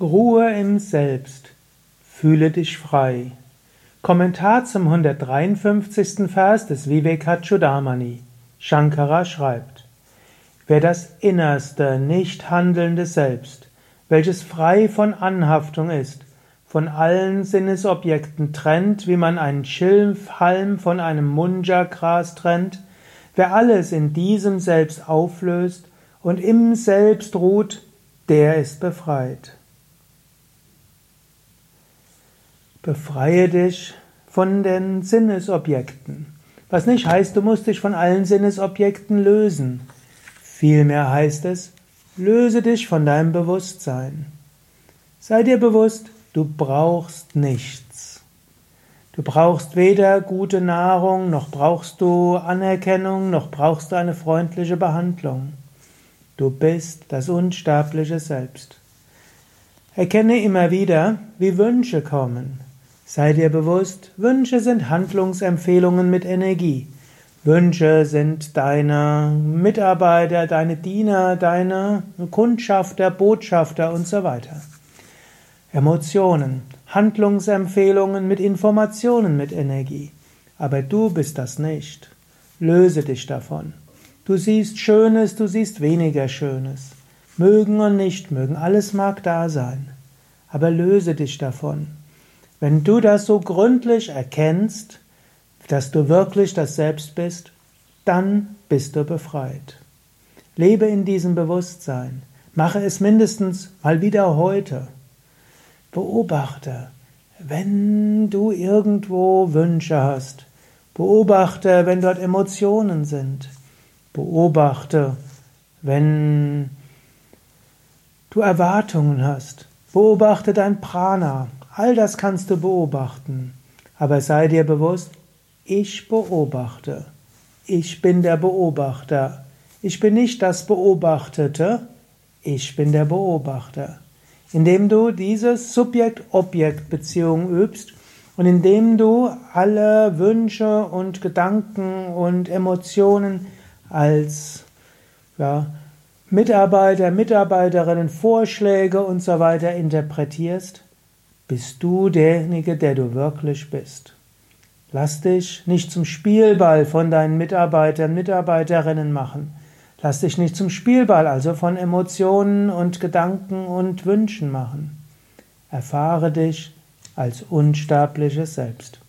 Ruhe im Selbst. Fühle dich frei. Kommentar zum 153. Vers des Vivekachudamani. Shankara schreibt: Wer das innerste, nicht handelnde Selbst, welches frei von Anhaftung ist, von allen Sinnesobjekten trennt, wie man einen Schilfhalm von einem Munjagras trennt, wer alles in diesem Selbst auflöst und im Selbst ruht, der ist befreit. Befreie dich von den Sinnesobjekten. Was nicht heißt, du musst dich von allen Sinnesobjekten lösen. Vielmehr heißt es, löse dich von deinem Bewusstsein. Sei dir bewusst, du brauchst nichts. Du brauchst weder gute Nahrung, noch brauchst du Anerkennung, noch brauchst du eine freundliche Behandlung. Du bist das unsterbliche Selbst. Erkenne immer wieder, wie Wünsche kommen. Sei dir bewusst, Wünsche sind Handlungsempfehlungen mit Energie. Wünsche sind deine Mitarbeiter, deine Diener, deine Kundschafter, Botschafter und so weiter. Emotionen, Handlungsempfehlungen mit Informationen mit Energie. Aber du bist das nicht. Löse dich davon. Du siehst Schönes, du siehst weniger Schönes. Mögen und nicht mögen, alles mag da sein. Aber löse dich davon. Wenn du das so gründlich erkennst, dass du wirklich das Selbst bist, dann bist du befreit. Lebe in diesem Bewusstsein. Mache es mindestens mal wieder heute. Beobachte, wenn du irgendwo Wünsche hast. Beobachte, wenn dort Emotionen sind. Beobachte, wenn du Erwartungen hast. Beobachte dein Prana. All das kannst du beobachten. Aber sei dir bewusst, ich beobachte. Ich bin der Beobachter. Ich bin nicht das Beobachtete. Ich bin der Beobachter. Indem du diese Subjekt-Objekt-Beziehung übst und indem du alle Wünsche und Gedanken und Emotionen als ja, Mitarbeiter, Mitarbeiterinnen, Vorschläge und so weiter interpretierst, bist du derjenige, der du wirklich bist. Lass dich nicht zum Spielball von deinen Mitarbeitern, Mitarbeiterinnen machen. Lass dich nicht zum Spielball, also von Emotionen und Gedanken und Wünschen machen. Erfahre dich als unsterbliches Selbst.